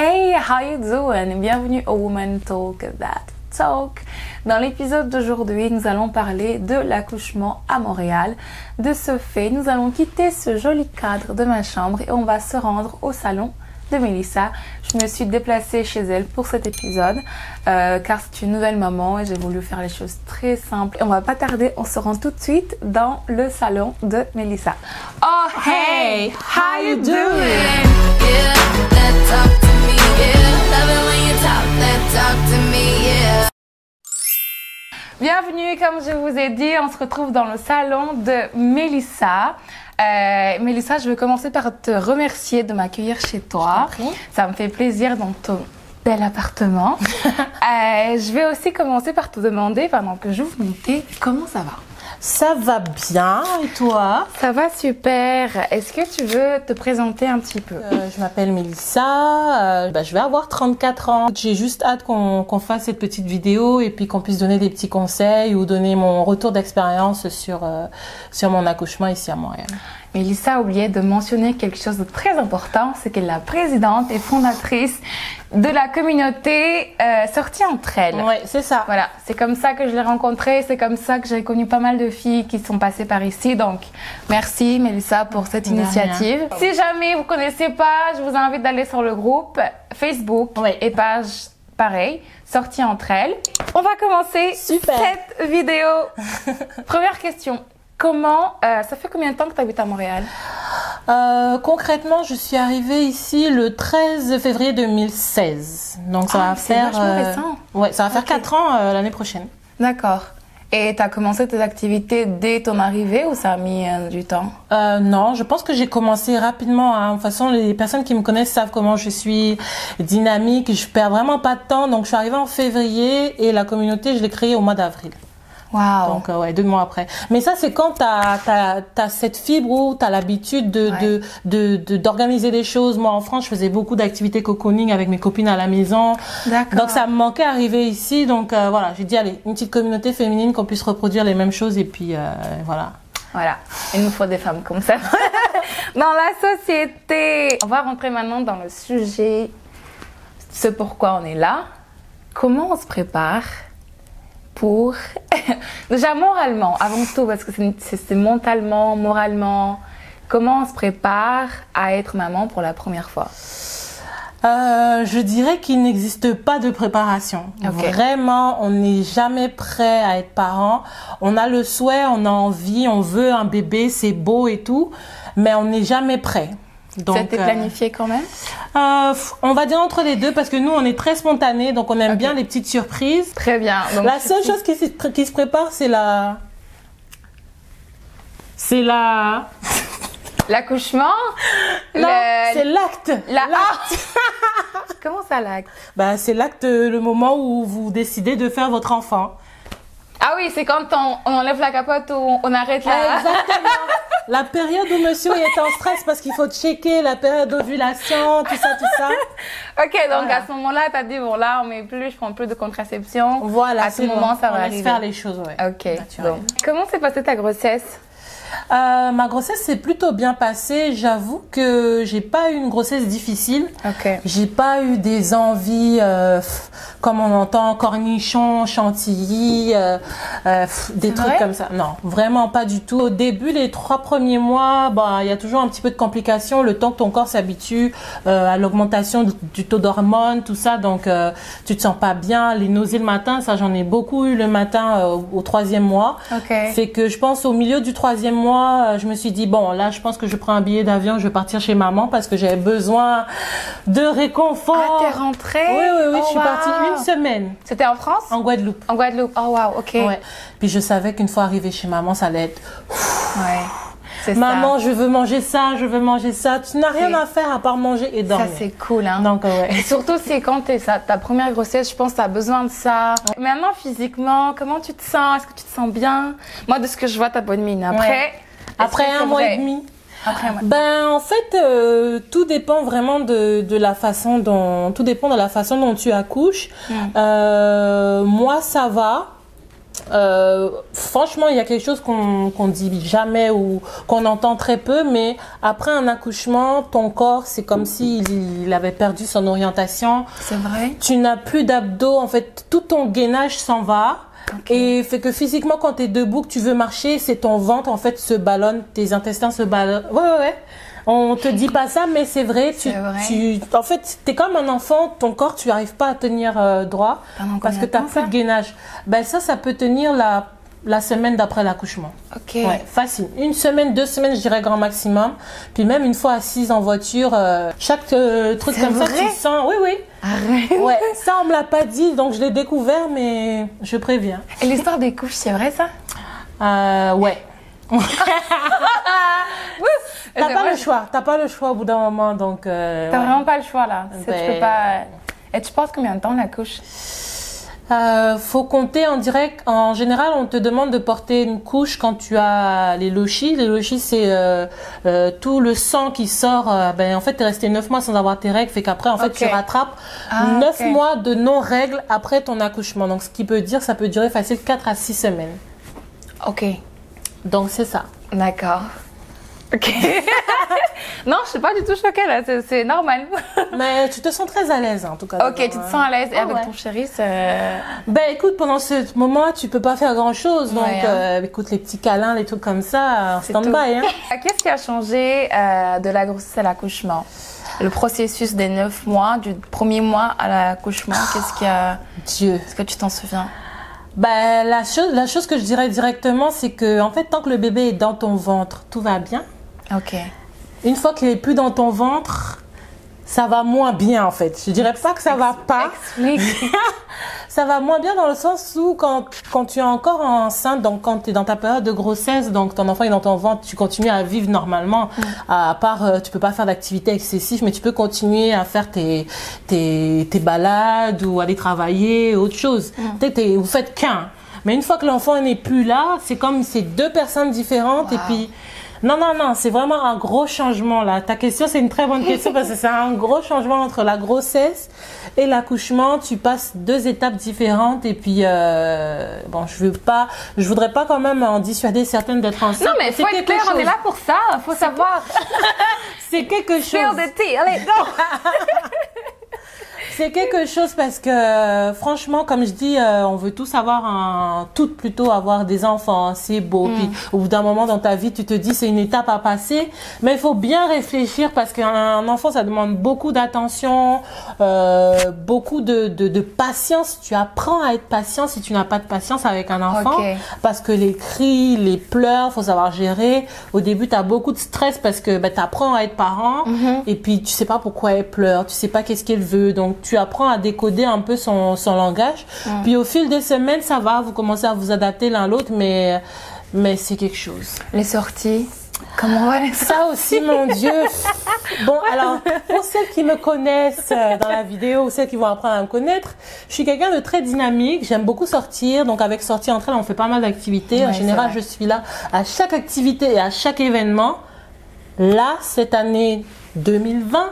Hey, how you doing? Bienvenue au Woman Talk That Talk. Dans l'épisode d'aujourd'hui, nous allons parler de l'accouchement à Montréal. De ce fait, nous allons quitter ce joli cadre de ma chambre et on va se rendre au salon de Melissa. Je me suis déplacée chez elle pour cet épisode euh, car c'est une nouvelle maman et j'ai voulu faire les choses très simples. Et on va pas tarder, on se rend tout de suite dans le salon de Melissa. Oh hey, how you doing? Yeah, that talk Bienvenue, comme je vous ai dit, on se retrouve dans le salon de Melissa. Euh, Mélissa, je veux commencer par te remercier de m'accueillir chez toi. Ça me fait plaisir dans ton bel appartement. Euh, je vais aussi commencer par te demander, pendant que j'ouvre mon thé, comment ça va? Ça va bien et toi? Ça va super. Est-ce que tu veux te présenter un petit peu? Euh, Je m'appelle Mélissa, euh, bah, je vais avoir 34 ans. J'ai juste hâte qu'on qu'on fasse cette petite vidéo et puis qu'on puisse donner des petits conseils ou donner mon retour d'expérience sur, euh, sur mon accouchement ici à Montréal. Mélissa a oublié de mentionner quelque chose de très important, c'est qu'elle est la présidente et fondatrice de la communauté euh, Sortie entre elles. Ouais, c'est ça. Voilà, c'est comme ça que je l'ai rencontrée, c'est comme ça que j'ai connu pas mal de filles qui sont passées par ici. Donc, merci Mélissa pour cette De rien. initiative. Si jamais vous connaissez pas, je vous invite d'aller sur le groupe Facebook Ouais. et page pareil, sortie entre elles. On va commencer Super. cette vidéo. Première question. Comment, euh, ça fait combien de temps que tu habites à Montréal? Euh, concrètement, je suis arrivée ici le 13 février 2016. Donc ça Ah, va faire récent. Ouais, ça va faire Ok. 4 ans euh, l'année prochaine. D'accord. Et tu as commencé tes activités dès ton arrivée ou ça a mis euh, du temps? Euh, non, je pense que j'ai commencé rapidement. hein. De toute façon, les personnes qui me connaissent savent comment je suis dynamique. Je perds vraiment pas de temps. Donc, je suis arrivée en février et la communauté, je l'ai créée au mois d'avril. Waouh Donc, euh, ouais, deux mois après. Mais ça, c'est quand t'as as, as cette fibre où t'as l'habitude de Ouais. de de de- d'organiser des choses. Moi, en France, je faisais beaucoup d'activités cocooning avec mes copines à la maison. Donc, ça me manquait arriver ici. Donc, euh, voilà, j'ai dit, allez, une petite communauté féminine qu'on puisse reproduire les mêmes choses. Et puis, euh, voilà. Voilà, il nous faut des femmes comme ça dans la société. On va rentrer maintenant dans le sujet, ce pourquoi on est là. Comment on se prépare pour... Déjà moralement, avant tout, parce que c'est- mentalement, moralement, comment on se prépare à être maman pour la première fois? Euh, je dirais qu'il n'existe pas de préparation. Vraiment, on n'est jamais prêt à être parent. On a le souhait, on a envie, on veut un bébé, c'est beau et tout, mais on n'est jamais prêt. Donc, C'était euh, planifié quand même euh, on va dire entre les deux parce que nous, on est très spontané, donc on aime bien les petites surprises. Très bien. Donc, la seule chose qui se, qui se prépare, c'est la... C'est la... L'accouchement Non, le- c'est l'acte. La... Ah Comment ça l'acte? Bah, c'est l'acte, le moment où vous décidez de faire votre enfant. Ah oui, c'est quand on, on enlève la capote ou on arrête la... Exactement. La période où monsieur est en stress parce qu'il faut checker la période d'ovulation, tout ça, tout ça. Ok, donc Voilà. à ce moment-là, t'as dit, bon là, on met plus, je prends plus de contraception. Voilà, À tout c'est bon. moment, ça On va laisse arriver. faire les choses, ouais. Ok, Naturel. bon. Comment s'est passée ta grossesse? Euh, ma grossesse s'est plutôt bien passée. J'avoue que j'ai pas eu une grossesse difficile. J'ai pas eu des envies, euh, comme on entend, cornichons, chantilly, euh, des trucs vrai comme ça. Non, vraiment pas du tout. Au début, les trois premiers mois, bah, il y a toujours un petit peu de complications, le temps que ton corps s'habitue à l'augmentation du, du taux d'hormones, tout ça. Donc, tu te sens pas bien. Les nausées le matin, ça, j'en ai beaucoup eu le matin au troisième mois. Ok. Fait que je pense au milieu du troisième mois, je me suis dit bon là je pense que je prends un billet d'avion, je vais partir chez maman parce que j'avais besoin de réconfort. Ah, t'es rentrée? Oui oui oui, Oh, je suis wow. partie une semaine C'était en France? En Guadeloupe. En Guadeloupe. Oh wow, ok. Ouais. Puis je savais qu'une fois arrivée chez maman, ça allait être Ouais. Ça. maman, je veux manger ça, je veux manger ça. Tu n'as rien à faire à part manger et Ça, dormir. c'est cool, hein. Donc ouais. Et surtout, c'est quand t'es ça, ta première grossesse, je pense que t'as besoin de ça. Maintenant, physiquement, comment tu te sens? Est-ce que tu te sens bien? Moi, de ce que je vois, t'as bonne mine. Après, Ouais. Après un mois et demi. Après un mois. Ben en fait euh, tout dépend vraiment de, de la façon dont tout dépend de la façon dont tu accouches. Mm. Euh, moi ça va. Euh, franchement, il y a quelque chose qu'on qu'on dit jamais ou qu'on entend très peu, mais après un accouchement, ton corps, c'est comme s'il il avait perdu son orientation. C'est vrai. Tu n'as plus d'abdos, en fait, tout ton gainage s'en va. Et fait que physiquement, quand tu es debout, que tu veux marcher, c'est ton ventre, en fait, se ballonne, tes intestins se ballonnent. Ouais, ouais, ouais. On te dit pas ça, mais c'est vrai. Tu, vrai. tu, en fait, t'es comme un enfant, ton corps, tu arrives pas à tenir euh, droit Pendant parce que t'as temps, plus de gainage. Ben ça, ça peut tenir la, la semaine d'après l'accouchement. Ok. Ouais, facile. Une semaine, deux semaines, je dirais grand maximum. Puis même une fois assise en voiture, euh, chaque euh, truc comme ça, tu sens. Oui, oui. Arrête. Ouais, ça on me l'a pas dit, donc je l'ai découvert, mais je préviens. Et l'histoire des couches, c'est vrai ça? Euh, ouais. T'as pas le choix, t'as pas le choix au bout d'un moment, donc. euh, T'as ouais. vraiment pas le choix là. Tu Ben- peux pas. Et tu penses combien de temps la couche? Euh, faut compter en direct. En général, on te demande de porter une couche quand tu as les lochis. Les lochis, c'est euh, euh, tout le sang qui sort. euh, ben, en fait, t'es resté 9 mois sans avoir tes règles. Fait qu'après, en fait, tu rattrapes Ah, 9 ok. mois de non-règles après ton accouchement. Donc, ce qui peut dire, ça peut durer facile 4 à 6 semaines. Ok. Donc, c'est ça. D'accord. Ok. non, je suis pas du tout choquée là. C'est- C'est normal. Mais tu te sens très à l'aise, en tout cas. ok, tu te dedans, sens à l'aise. Et Ah avec ouais. ton chéri, c'est. Ben écoute, pendant ce moment, tu peux pas faire grand chose. Donc, Ouais, hein. euh, écoute, les petits câlins, les trucs comme ça, C'est stand tout. by. Hein. Qu'est-ce qui a changé euh, de la grossesse à l'accouchement? Le processus des neuf mois, du premier mois à l'accouchement, qu'est-ce qui a. Dieu. Est-ce que tu t'en souviens? Ben, la chose, la chose que je dirais directement, c'est que, en fait, tant que le bébé est dans ton ventre, tout va bien. Ok. Une fois qu'il est plus dans ton ventre, ça va moins bien, en fait. Je dirais pas que ça va pas. Explique. Ça va moins bien dans le sens où quand, quand tu es encore enceinte, donc quand tu es dans ta période de grossesse, donc ton enfant est dans ton ventre, tu continues à vivre normalement. À part, euh, tu peux pas faire d'activité excessive, mais tu peux continuer à faire tes, tes, tes balades ou aller travailler, autre chose. Peut-être t'es- vous faites qu'un. Mais une fois que l'enfant n'est plus là, c'est comme c'est deux personnes différentes et puis non, non, non, c'est vraiment un gros changement là. Ta question, c'est une très bonne question parce que c'est un gros changement entre la grossesse et l'accouchement. Tu passes deux étapes différentes et puis euh, bon, je veux pas, je voudrais pas quand même en dissuader certaines d'être enceintes. Non, mais c'est faut être clair, on chose. est là pour ça. Faut savoir. C'est quelque chose. Allez, go C'est quelque chose parce que euh, franchement, comme je dis, euh, on veut tous avoir un, toutes plutôt avoir des enfants, hein, c'est beau. Puis au bout d'un moment dans ta vie, tu te dis c'est une étape à passer, mais il faut bien réfléchir parce qu'un enfant ça demande beaucoup d'attention, euh, beaucoup de, de, de patience. Tu apprends à être patient si tu n'as pas de patience avec un enfant parce que les cris, les pleurs, faut savoir gérer. Au début, tu as beaucoup de stress parce que bah, tu apprends à être parent et puis tu sais pas pourquoi elle pleure, tu sais pas qu'est-ce qu'elle veut. Donc tu apprends à décoder un peu son, son langage. Puis au fil des semaines, ça va, vous commencez à vous adapter l'un l'autre, mais mais c'est quelque chose. Les sorties. Comment on va les Ça aussi, mon Dieu. Bon, alors, pour celles qui me connaissent euh, dans la vidéo ou celles qui vont apprendre à me connaître, je suis quelqu'un de très dynamique. J'aime beaucoup sortir. Donc, avec sortir entre elles, on fait pas mal d'activités. en général, je suis là à chaque activité et à chaque événement. Là, cette année 2020,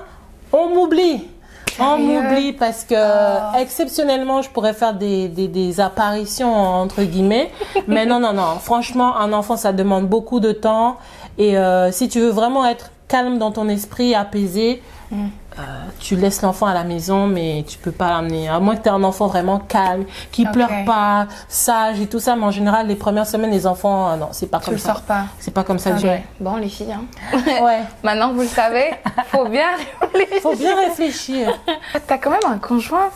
on m'oublie. On Sérieux m'oublie parce que Oh. exceptionnellement, je pourrais faire des, des, des apparitions entre guillemets. Mais non, non, non. Franchement, un enfant, ça demande beaucoup de temps. Et euh, si tu veux vraiment être calme dans ton esprit, apaisé, Euh, tu laisses l'enfant à la maison, mais tu peux pas l'amener. À moins que tu aies un enfant vraiment calme, qui Ok. pleure pas, sage et tout ça. Mais en général, les premières semaines, les enfants, euh, non, c'est pas Tu comme le ça. sors pas. C'est pas comme ça que j'ai. Bon, les filles, hein. Ouais. Maintenant, vous le savez, faut bien réfléchir. Faut bien réfléchir. T'as quand même un conjoint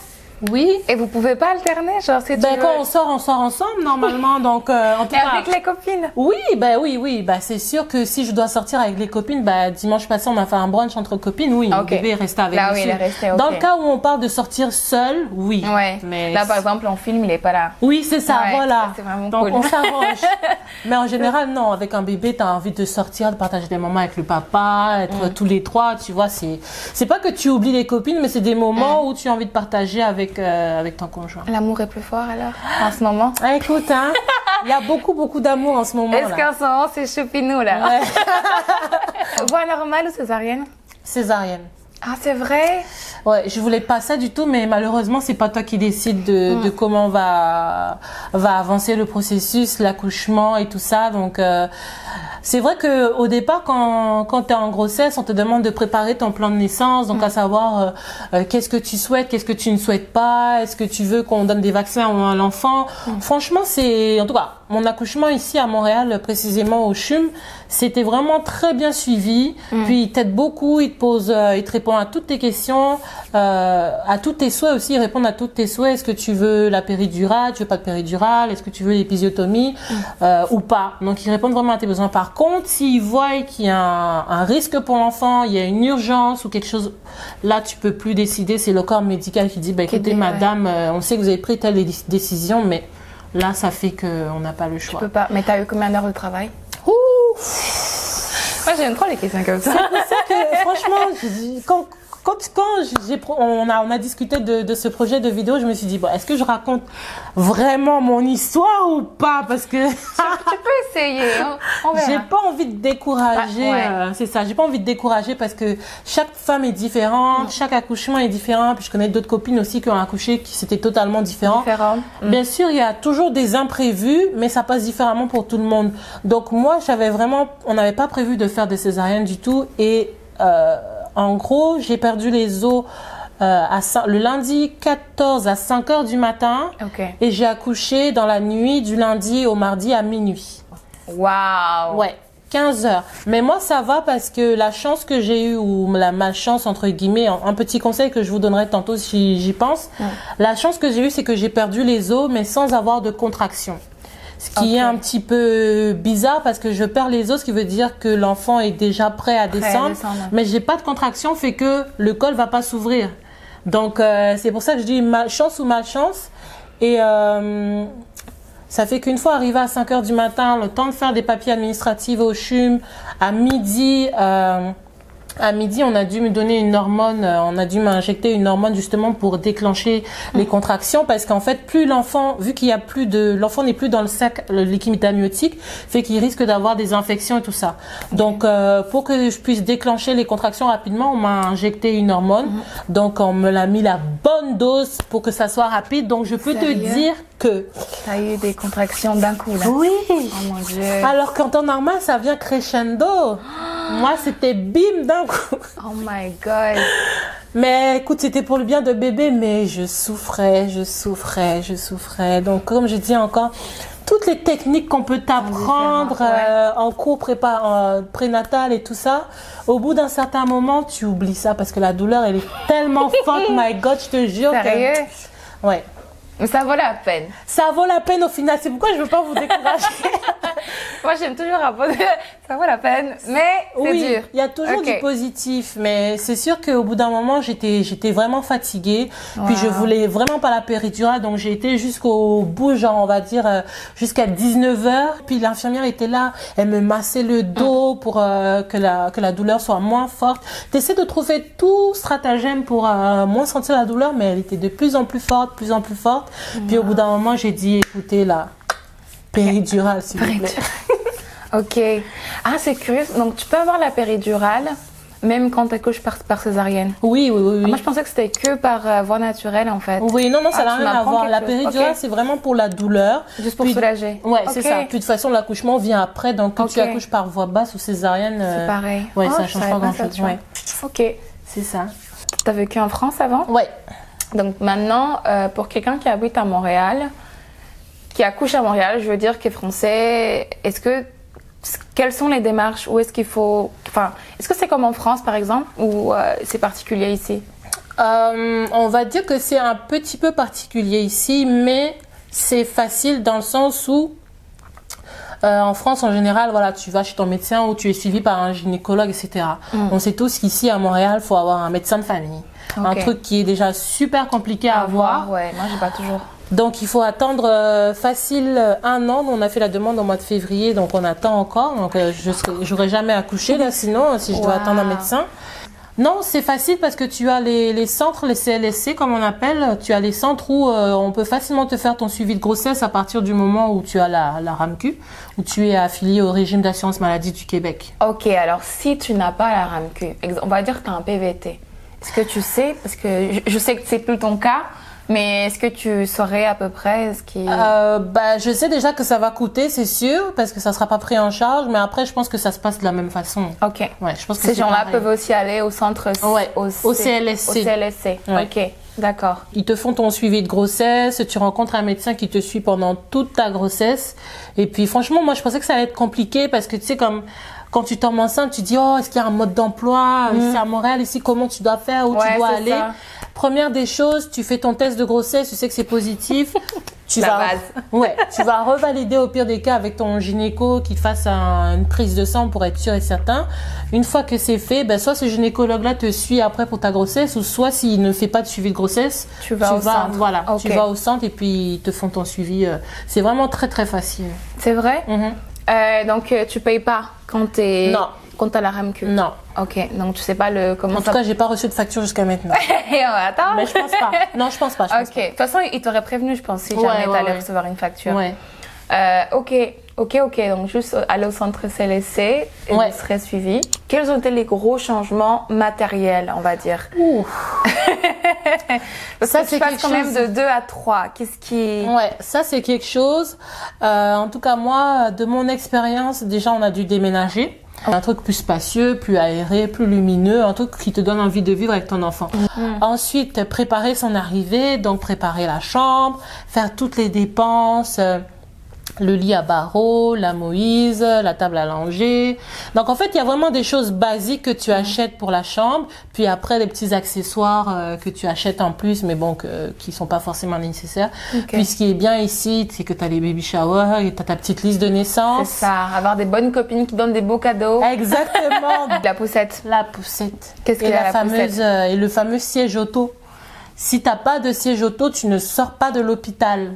Oui. et vous pouvez pas alterner, genre tu Ben, quand on sort, on sort ensemble normalement. Donc, euh, en tout Et cas. avec les copines. Oui, bah oui, oui, bah c'est sûr que si je dois sortir avec les copines, bah dimanche passé on a fait un brunch entre copines, oui, Ok. le bébé est resté avec Là, oui, il est resté, ok. Dans le cas où on parle de sortir seul, oui. Ouais. Mais Là, par exemple, en film, il est pas là. oui, c'est ça, Ouais, voilà. ça, c'est Donc cool. on s'arrange. Mais en général, non, avec un bébé, tu as envie de sortir, de partager des moments avec le papa, être Mm. tous les trois, tu vois, c'est c'est pas que tu oublies les copines, mais c'est des Mm. moments où tu as envie de partager avec euh, avec ton conjoint. L'amour est plus fort alors, en ce moment? Ah, écoute, hein, il y a beaucoup beaucoup d'amour en ce moment Est-ce qu'en ce moment, c'est choupinou là? Ouais. Voix normale ou césarienne? Césarienne. Ah, c'est vrai? Ouais, je voulais pas ça du tout, mais malheureusement, c'est pas toi qui décide de, de comment va va avancer le processus, l'accouchement et tout ça. Donc, euh, c'est vrai que au départ, quand quand t'es en grossesse, on te demande de préparer ton plan de naissance, donc à savoir euh, euh, qu'est-ce que tu souhaites, qu'est-ce que tu ne souhaites pas, est-ce que tu veux qu'on donne des vaccins à l'enfant. Franchement, c'est en tout cas mon accouchement ici à Montréal, précisément au CHUM, c'était vraiment très bien suivi. Puis il t'aide beaucoup, il te pose, euh, il te répond à toutes tes questions, euh, à tous tes souhaits aussi, il répond à tous tes souhaits. Est-ce que tu veux la péridurale, tu veux pas de péridurale, est-ce que tu veux l'épisiotomie euh, ou pas. Donc ils répondent vraiment à tes besoins. Par contre, s'ils voient qu'il y a un, un risque pour l'enfant, il y a une urgence ou quelque chose, là tu peux plus décider. C'est le corps médical qui dit, bah, écoutez ouais. madame, euh, on sait que vous avez pris telle dé- décision, mais là ça fait qu'on n'a pas le Je choix. peux pas. Mais t'as eu combien d'heures de travail? Ouh. Moi, j'aime trop les questions comme ça. que, franchement, quand, quand, quand on, a, on a discuté de, de ce projet de vidéo, je me suis dit, bon, est-ce que je raconte vraiment mon histoire ou pas? Parce que tu peux essayer. hein. J'ai pas envie de décourager. Ah, ouais. euh, c'est ça, j'ai pas envie de décourager parce que chaque femme est différente, chaque accouchement est différent. Puis je connais d'autres copines aussi qui ont accouché qui c'était totalement différent. Différent. Mm. Bien sûr, il y a toujours des imprévus, mais ça passe différemment pour tout le monde. Donc moi, j'avais vraiment, on n'avait pas prévu de faire des césariennes du tout. Et euh, en gros, j'ai perdu les os euh, à le lundi 14 à 5 heures du matin. Et j'ai accouché dans la nuit du lundi au mardi à minuit. Waouh. Ouais. 15 heures. Mais moi, ça va parce que la chance que j'ai eue, ou la malchance, entre guillemets, un un petit conseil que je vous donnerai tantôt si j'y pense. La chance que j'ai eue, c'est que j'ai perdu les os, mais sans avoir de contraction. Ce qui est un petit peu bizarre parce que je perds les os, ce qui veut dire que l'enfant est déjà prêt à descendre. descendre. Mais j'ai pas de contraction, fait que le col va pas s'ouvrir. Donc, euh, c'est pour ça que je dis malchance ou malchance. Et euh, ça fait qu'une fois arrivé à 5 heures du matin, le temps de faire des papiers administratifs au CHUM, à midi, euh, à midi, on a dû me donner une hormone, euh, on a dû m'injecter une hormone justement pour déclencher les contractions parce qu'en fait, plus l'enfant, vu qu'il y a plus de, l'enfant n'est plus dans le sac, le liquide amniotique, fait qu'il risque d'avoir des infections et tout ça. Donc, euh, pour que je puisse déclencher les contractions rapidement, on m'a injecté une hormone. Donc, on me l'a mis la bonne dose pour que ça soit rapide. Donc, je peux te dire que T'as eu des contractions d'un coup là. oui. Oh mon dieu. Alors qu'en temps normal, ça vient crescendo. Moi, c'était bim d'un coup. Oh my god. Mais écoute, c'était pour le bien de bébé, mais je souffrais, je souffrais, je souffrais. Donc, comme je dis encore, toutes les techniques qu'on peut t'apprendre différentes, ouais. euh, en cours prépa, euh, prénatal et tout ça, au bout d'un certain moment, tu oublies ça parce que la douleur, elle est tellement forte, my God, je te jure. que- Sérieux? Ouais. Mais ça vaut la peine. Ça vaut la peine au final. C'est pourquoi je veux pas vous décourager. Moi, j'aime toujours. Ça vaut la peine, mais c'est oui, dur. il y a toujours du positif, mais c'est sûr qu'au bout d'un moment, j'étais, j'étais vraiment fatiguée. Puis je voulais vraiment pas la péridurale, donc j'ai été jusqu'au bout, genre on va dire euh, jusqu'à 19 heures. Puis l'infirmière était là, elle me massait le dos pour euh, que la que la douleur soit moins forte. T'essaies de trouver tout stratagème pour euh, moins sentir la douleur, mais elle était de plus en plus forte, plus en plus forte. Puis au bout d'un moment, j'ai dit, écoutez là, péridurale s'il vous plaît. Ok. Ah, c'est curieux. Donc, tu peux avoir la péridurale même quand tu accouches par, par césarienne. Oui, oui, oui. Ah, oui. Moi, je pensais que c'était que par euh, voie naturelle en fait. Oui, non, non, ça Ah, n'a rien à voir. La péridurale, c'est vraiment pour la douleur. Juste pour Puis- soulager. Ouais, c'est ça. Puis de toute façon, l'accouchement vient après. Donc, que tu accouches par voie basse ou césarienne, C'est euh, pareil. ouais, Oh, ça change pas grand-chose. Ouais, Ok. c'est ça. T'as vécu en France avant? Ouais. Donc maintenant, euh, pour quelqu'un qui habite à Montréal, qui accouche à Montréal, je veux dire qui est français, est-ce que quelles sont les démarches? Où est-ce qu'il faut Enfin, est-ce que c'est comme en France par exemple ou euh, c'est particulier ici? Euh, on va dire que c'est un petit peu particulier ici, mais c'est facile dans le sens où euh, en France, en général, voilà, tu vas chez ton médecin ou tu es suivi par un gynécologue, etc. On sait tous qu'ici à Montréal, il faut avoir un médecin de famille. Un truc qui est déjà super compliqué à avoir. Ouais, moi j'ai pas toujours. Donc il faut attendre euh, facile euh, un an. On a fait la demande au mois de février, donc on attend encore. Donc euh, je j'aurais jamais accouché là, sinon si je dois attendre un médecin. Non, c'est facile parce que tu as les, les centres, les CLSC comme on appelle. Tu as les centres où euh, on peut facilement te faire ton suivi de grossesse à partir du moment où tu as la, la RAMQ, où tu es affilié au régime d'assurance maladie du Québec. Ok, alors si tu n'as pas la RAMQ, on va dire que tu as un PVT, Est-ce que tu sais, parce que je, je sais que c'est plus ton cas, mais est-ce que tu saurais à peu près ce qui... Euh, bah, je sais déjà que ça va coûter, c'est sûr, parce que ça sera pas pris en charge, mais après, je pense que ça se passe de la même façon. Ok. Ouais, je pense que Ces gens-là peuvent aussi aller au centre... Ouais, au, au CLSC. Au CLSC, Ouais. ok. D'accord. Ils te font ton suivi de grossesse, tu rencontres un médecin qui te suit pendant toute ta grossesse. Et puis franchement, moi je pensais que ça allait être compliqué parce que tu sais comme quand tu tombes enceinte, tu dis oh est-ce qu'il y a un mode d'emploi? Ici à Montréal ici comment tu dois faire? Où Mm. Ouais, tu dois aller? ça. Première des choses, tu fais ton test de grossesse, tu sais que c'est positif. Tu La vas, base. ouais, tu vas revalider au pire des cas avec ton gynéco qui te fasse un- une prise de sang pour être sûr et certain. Une fois que c'est fait, ben soit ce gynécologue-là te suit après pour ta grossesse, ou soit s'il ne fait pas de suivi de grossesse, Tu vas au centre. Voilà, tu vas au centre et puis ils te font ton suivi. euh, C'est vraiment très très facile. C'est vrai? Mhm. Euh, Donc, euh, tu payes pas quand t'es... Non. Quand t'as la RAMQ Non, Ok, donc tu sais pas le... Comment en tout cas, j'ai pas reçu de facture jusqu'à maintenant. Attends Mais je pense pas. Non, je pense pas. Je Ok, de toute façon, il t'aurait prévenu, je pense, si Ouais, jamais ouais, t'allais ouais. recevoir une facture. Ouais. Euh, ok, ok, ok. Donc juste aller au centre CLSC et Ouais. vous serez suivi. Quels ont été les gros changements matériels, on va dire Ouh. Parce Ça, c'est quand même chose- de 2 à 3. Qu'est-ce qui... Ouais, ça c'est quelque chose. Euh, en tout cas, moi, de mon expérience, déjà, on a dû déménager. Un truc plus spacieux, plus aéré, plus lumineux, un truc qui te donne envie de vivre avec ton enfant. Ensuite, préparer son arrivée, donc préparer la chambre, faire toutes les dépenses, euh, le lit à barreaux, la Moïse, la table à langer. Donc en fait, il y a vraiment des choses basiques que tu achètes pour la chambre, puis après les petits accessoires euh, que tu achètes en plus, mais bon, que, qui sont pas forcément nécessaires. Puis ce qui est bien ici, c'est que tu as les baby showers, et tu as ta petite liste de C'est naissance. ça, avoir des bonnes copines qui donnent des beaux cadeaux. Exactement. La poussette. la poussette. Qu'est-ce et qu'il y a la la poussette fameuse euh, et le fameux siège auto. Si t'as pas de siège auto, tu ne sors pas de l'hôpital.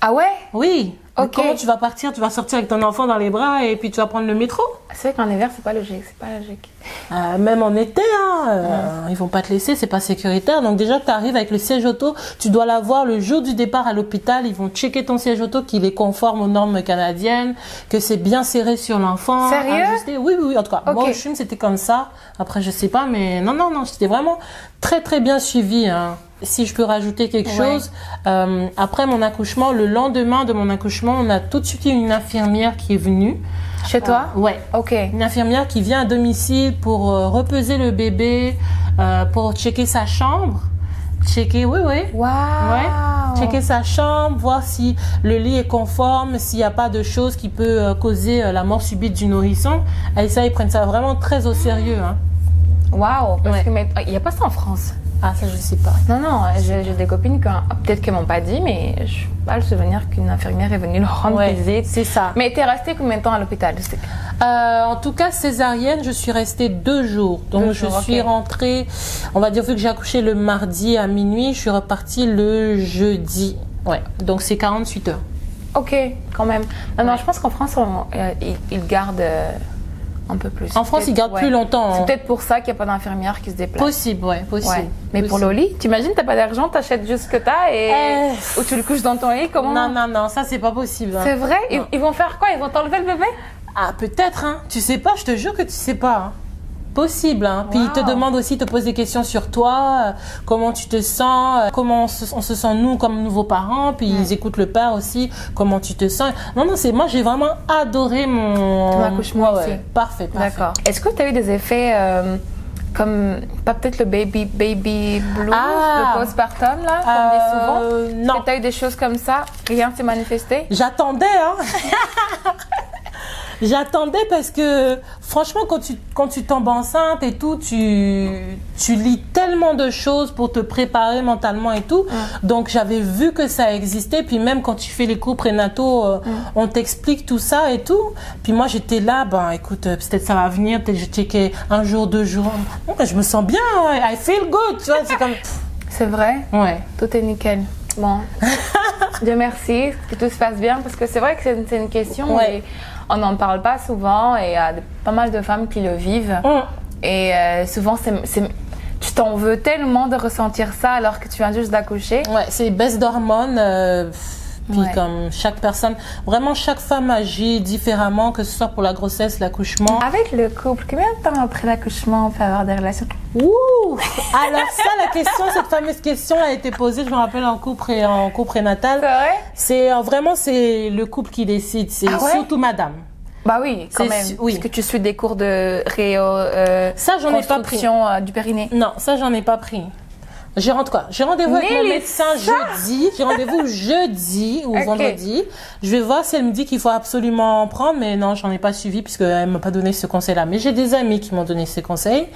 Ah ouais? Oui. Mais Ok. Comment tu vas partir Tu vas sortir avec ton enfant dans les bras et puis tu vas prendre le métro? C'est vrai qu'en hiver, c'est pas logique. C'est pas logique. Euh, Même en été, hein, euh, ils vont pas te laisser, c'est pas sécuritaire. Donc déjà, tu arrives avec le siège auto, tu dois l'avoir le jour du départ à l'hôpital. Ils vont checker ton siège auto, qu'il est conforme aux normes canadiennes, que c'est bien serré sur l'enfant. Sérieux ajusté. Oui, oui, oui. En tout cas, moi Ok. au CHUM, c'était comme ça. Après, je sais pas, mais non, non, non, c'était vraiment très, très bien suivi. Hein. Si je peux rajouter quelque Ouais. chose, euh, après mon accouchement, le lendemain de mon accouchement, on a tout de suite eu une infirmière qui est venue. Chez toi Ouais, Ok. une infirmière qui vient à domicile pour euh, repeser le bébé, euh, pour checker sa chambre. Checker, oui, oui. Waouh Ouais. Checker sa chambre, voir si le lit est conforme, s'il n'y a pas de choses qui peut euh, causer euh, la mort subite du nourrisson. Et ça, ils prennent ça vraiment très au sérieux. Hein. Waouh Parce Ouais. que mais- il n'y a pas ça en France. Ah, ça, je sais pas. Non, non, j'ai j'ai des copines qui peut-être qu'elles m'ont pas dit, mais je n'ai pas le souvenir qu'une infirmière est venue leur rendre Ouais, visite. c'est ça. Mais t'es restée combien de temps à l'hôpital Euh, en tout cas, césarienne, je suis restée deux jours. Donc, Deux je jours, suis rentrée, on va dire, vu que j'ai accouché le mardi à minuit, je suis repartie le jeudi. Ouais, donc c'est 48 heures. Ok, quand même. Non, non, je pense qu'en France, on- euh, ils, ils gardent euh, un peu plus. En France, ils gardent ouais. plus longtemps. C'est hein. peut-être pour ça qu'il n'y a pas d'infirmière qui se déplace. Possible, ouais, possible. Ouais. Mais pour le lit, t'imagines, t'as pas d'argent, t'achètes juste ce que t'as et. Euh. Ou tu le couches dans ton lit, comment Non, non, non, ça c'est pas possible. hein. C'est vrai? Ils vont faire quoi? Ils vont t'enlever le bébé? Ah, peut-être, hein. Tu sais pas, je te jure que tu sais pas. hein. Possible, hein. Puis ils te demandent aussi, ils te posent des questions sur toi, euh, comment tu te sens, euh, comment on se, on se sent nous comme nouveaux parents, puis ils écoutent le père aussi, comment tu te sens. Non, non, c'est moi j'ai vraiment adoré mon accouchement Ouais. Parfait, parfait. D'accord. Est-ce que tu as eu des effets euh, comme, pas peut-être le baby, baby blues, Ah. le postpartum, là, comme dit souvent? Non. Tu as eu des choses comme ça? Rien s'est manifesté? J'attendais, hein. J'attendais parce que franchement quand tu quand tu tombes enceinte et tout tu tu lis tellement de choses pour te préparer mentalement et tout. Donc j'avais vu que ça existait. Puis même quand tu fais les cours prénataux euh, on t'explique tout ça et tout. Puis moi j'étais là ben écoute euh, peut-être ça va venir. Peut-être je checkais un jour deux jours. Bon, je me sens bien ouais. I feel good tu vois c'est comme C'est vrai? Ouais. Tout est nickel. Bon. Dieu merci que tout se passe bien parce que c'est vrai que c'est une, question Ouais. et on n'en parle pas souvent et il y a pas mal de femmes qui le vivent. Hum. Et euh, souvent, c'est, c'est- tu t'en veux tellement de ressentir ça alors que tu viens juste d'accoucher. Ouais, c'est baisse d'hormones. euh, Puis Ouais. comme chaque personne, vraiment chaque femme agit différemment, que ce soit pour la grossesse, l'accouchement. Avec le couple, combien de temps après l'accouchement on peut avoir des relations? Ouh Alors ça, la question, cette fameuse question a été posée, je me rappelle en cours pré, en cours prénatal. C'est vrai? C'est euh, vraiment c'est le couple qui décide, c'est Ah ouais? surtout madame. Bah oui, quand même. su- oui. Parce que tu suis des cours de réo, euh, Ça, j'en ai pas pris. euh, du périnée. Non, ça j'en ai pas pris. J'ai quoi? J'ai rendez-vous avec mon médecin jeudi. J'ai rendez-vous jeudi ou vendredi. Je vais voir si elle me dit qu'il faut absolument en prendre, mais non, j'en ai pas suivi puisque elle m'a pas donné ce conseil-là. Mais j'ai des amis qui m'ont donné ces conseils.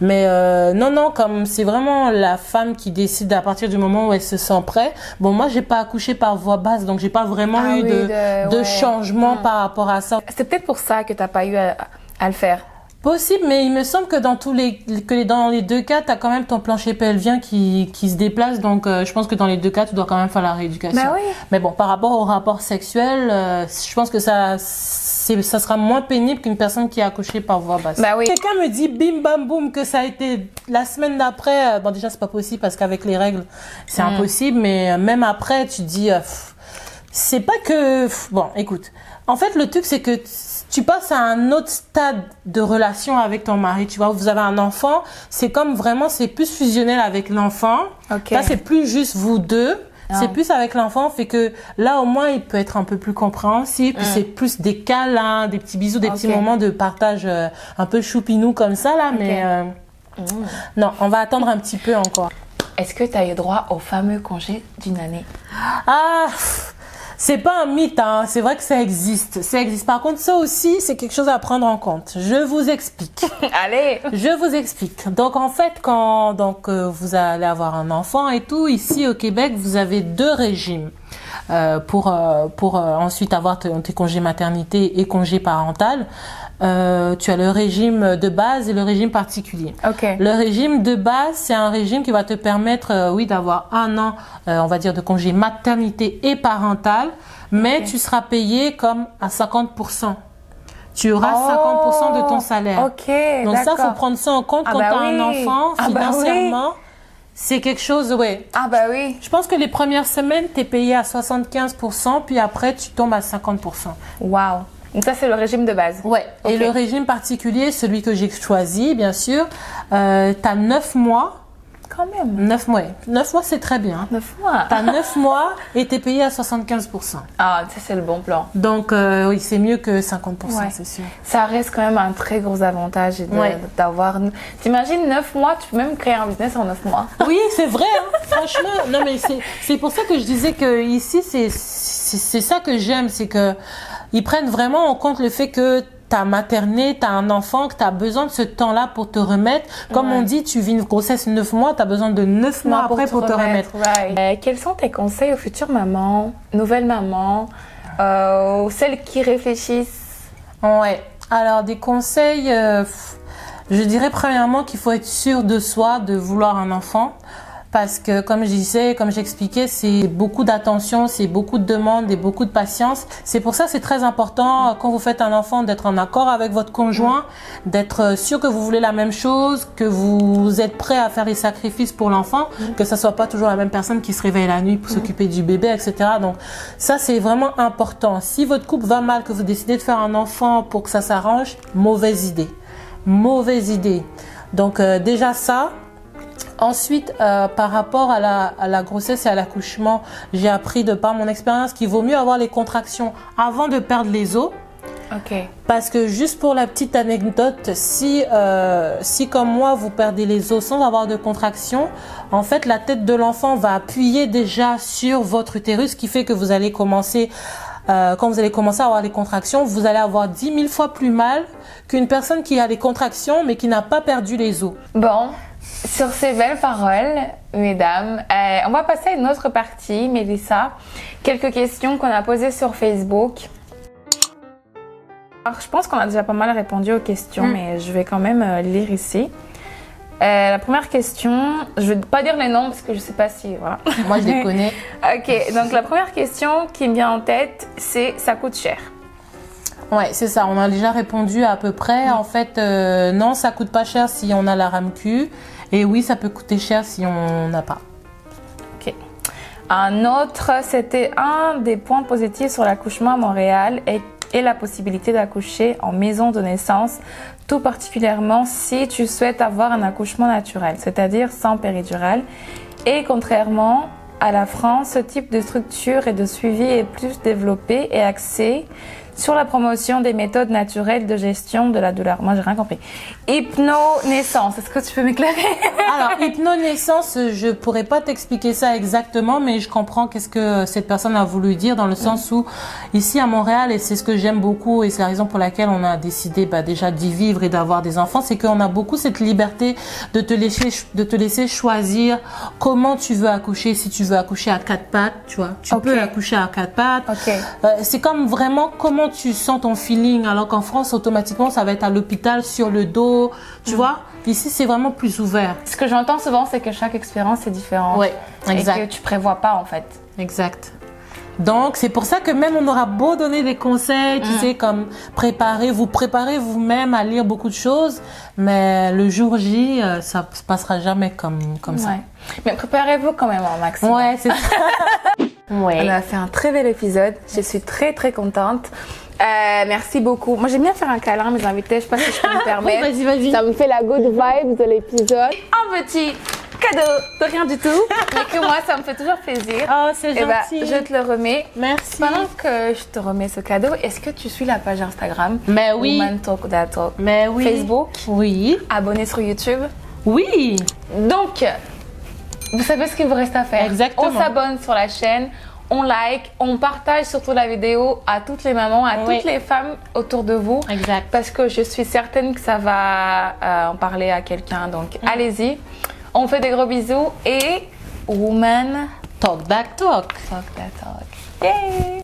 Mais euh, non, non, comme c'est vraiment la femme qui décide à partir du moment où elle se sent prête. Bon, moi, j'ai pas accouché par voie basse, donc j'ai pas vraiment Ah eu oui, de, de- de ouais. changement Mm. par rapport à ça. C'est peut-être pour ça que t'as pas eu à, à le faire. Possible, mais il me semble que dans tous les que dans les deux cas, tu as quand même ton plancher pelvien qui, qui se déplace. Donc, euh, je pense que dans les deux cas, tu dois quand même faire la rééducation. Bah oui. Mais bon, par rapport au rapport sexuel, euh, je pense que ça c'est ça sera moins pénible qu'une personne qui a accouché par voie basse. Bah oui. Quelqu'un me dit bim bam boum que ça a été la semaine d'après. euh, Bon, déjà c'est pas possible parce qu'avec les règles, c'est Mm. impossible. Mais même après, tu dis. c'est pas que bon écoute en fait le truc c'est que tu passes à un autre stade de relation avec ton mari tu vois vous avez un enfant c'est comme vraiment c'est plus fusionnel avec l'enfant. Là c'est plus juste vous deux. Ah. c'est plus avec l'enfant fait que là au moins il peut être un peu plus compréhensif puis c'est plus des câlins des petits bisous des petits Mm. Moments de partage euh, un peu choupinou comme ça là mais euh, non on va attendre un petit peu encore. Est-ce que t'as eu droit au fameux congé d'une année? Ah, c'est pas un mythe, hein. c'est vrai que ça existe. Ça existe. Par contre, ça aussi, c'est quelque chose à prendre en compte. Je vous explique. Allez Je vous explique. Donc en fait, quand donc euh, vous allez avoir un enfant et tout, ici au Québec, vous avez deux régimes. Euh, pour euh, pour euh, ensuite avoir tes, congés maternité et congés parental, Euh, tu as le régime de base et le régime particulier. Ok. Le régime de base, c'est un régime qui va te permettre, euh, oui, d'avoir un an, euh, on va dire, de congé maternité et parental, mais tu seras payé comme à 50%. Tu auras 50% de ton salaire. Oh, Ok, Donc ça, faut prendre ça en compte Ah quand bah tu as un enfant, Ah bah financièrement. C'est quelque chose, ouais. Ah bah oui. Je pense que les premières semaines, tu es payé à 75%, puis après, tu tombes à 50%. Waouh. Donc ça c'est le régime de base. Ouais. Et le régime particulier, celui que j'ai choisi, bien sûr, euh, tu as 9 mois. Quand même. 9 mois. 9 mois, c'est très bien. Neuf mois. T'as 9 mois et t'es payé à 75%. Ah, ça c'est le bon plan. Donc, euh, oui, c'est mieux que 50%, Ouais. c'est sûr. Ça reste quand même un très gros avantage de- Ouais. d'avoir. T'imagines 9 mois, tu peux même créer un business en 9 mois. Oui, c'est vrai, hein. franchement. Non, mais c'est, pour ça que je disais que ici, c'est ça que j'aime, c'est que ils prennent vraiment en compte le fait que t'as materné, t'as un enfant, que t'as besoin de ce temps-là pour te remettre. Comme Ouais. on dit, tu vis une grossesse 9 mois, t'as besoin de 9 mois après pour te remettre. right. Euh, quels sont tes conseils aux futures mamans, nouvelles mamans, euh, aux celles qui réfléchissent? Ouais. Alors des conseils, euh, je dirais premièrement qu'il faut être sûr de soi, de vouloir un enfant. Parce que comme je disais, comme j'expliquais, c'est beaucoup d'attention, c'est beaucoup de demandes et beaucoup de patience. C'est pour ça que c'est très important euh, quand vous faites un enfant d'être en accord avec votre conjoint, d'être euh, sûr que vous voulez la même chose, que vous êtes prêt à faire les sacrifices pour l'enfant, que ça soit pas toujours la même personne qui se réveille la nuit pour s'occuper du bébé, etc. Donc ça c'est vraiment important. Si votre couple va mal, que vous décidez de faire un enfant pour que ça s'arrange, mauvaise idée, mauvaise idée. Donc euh, déjà ça. Ensuite, euh, par rapport à la, à la grossesse et à l'accouchement, j'ai appris de par mon expérience qu'il vaut mieux avoir les contractions avant de perdre les os. Ok. Parce que juste pour la petite anecdote, si, euh, si comme moi vous perdez les os sans avoir de contraction, en fait la tête de l'enfant va appuyer déjà sur votre utérus, ce qui fait que vous allez commencer, euh, quand vous allez commencer à avoir les contractions, vous allez avoir 10 000 fois plus mal qu'une personne qui a les contractions mais qui n'a pas perdu les os. Bon, sur ces belles paroles, mesdames, euh, on va passer à une autre partie, Mélissa. Quelques questions qu'on a posées sur Facebook. Alors, je pense qu'on a déjà pas mal répondu aux questions, Mm. mais je vais quand même euh, lire ici. Euh, la première question, je vais pas dire les noms parce que je sais pas si voilà. Moi je les connais. ok, donc la première question qui me vient en tête, c'est ça coûte cher. Ouais, c'est ça. On a déjà répondu à peu près. En fait, euh, non, ça coûte pas cher si on a la RAMQ. Et oui, ça peut coûter cher si on n'a pas. Un autre, c'était un des points positifs sur l'accouchement à Montréal et, et la possibilité d'accoucher en maison de naissance, tout particulièrement si tu souhaites avoir un accouchement naturel, c'est-à-dire sans péridurale. Et contrairement à la France, ce type de structure et de suivi est plus développé et axé sur la promotion des méthodes naturelles de gestion de la douleur. Moi, j'ai rien compris. Hypno-naissance, est-ce que tu peux m'éclairer? Alors, hypnonaissance, je pourrais pas t'expliquer ça exactement, mais je comprends qu'est-ce que cette personne a voulu dire dans le sens où, ici à Montréal, et c'est ce que j'aime beaucoup, et c'est la raison pour laquelle on a décidé bah, déjà d'y vivre et d'avoir des enfants, c'est qu'on a beaucoup cette liberté de te laisser, de te laisser choisir comment tu veux accoucher. Si tu veux accoucher à quatre pattes, tu vois, tu Ok. peux accoucher à quatre pattes. Euh, c'est comme vraiment comment tu sens ton feeling, alors qu'en France, automatiquement, ça va être à l'hôpital, sur le dos, tu vois. Ici, c'est vraiment plus ouvert. Ce que j'entends souvent, c'est que chaque expérience est différente. Ouais, exact. Et que tu prévois pas, en fait. Exact. Donc, c'est pour ça que même on aura beau donner des conseils, Mm. tu sais, comme préparer, vous préparez vous-même à lire beaucoup de choses, mais le jour J, euh, ça se passera jamais comme, comme ça. Mais préparez-vous quand même un maximum. Ouais, c'est ça. On a fait un très bel épisode. Je suis très très contente. Euh, merci beaucoup. Moi j'aime bien faire un câlin à mes invités. Je sais pas si je peux me permettre. Vas-y, vas-y. Ça me fait la good vibe de l'épisode. Un petit cadeau de rien du tout, mais que moi ça me fait toujours plaisir. Oh, c'est Et bah, gentil. je te le remets. Merci. Pendant que je te remets ce cadeau, est-ce que tu suis la page Instagram Mais oui. Woman Talk That Talk? Mais oui. Facebook, Oui. abonné sur YouTube? Oui. Donc, vous savez ce qu'il vous reste à faire. Exactement. On s'abonne sur la chaîne, on like, on partage surtout la vidéo à toutes les mamans, à Oui. toutes les femmes autour de vous. Exact. Parce que je suis certaine que ça va euh, en parler à quelqu'un. Donc, Mm. allez-y. On fait des gros bisous et Woman Talk back talk. Talk That Talk. Yay!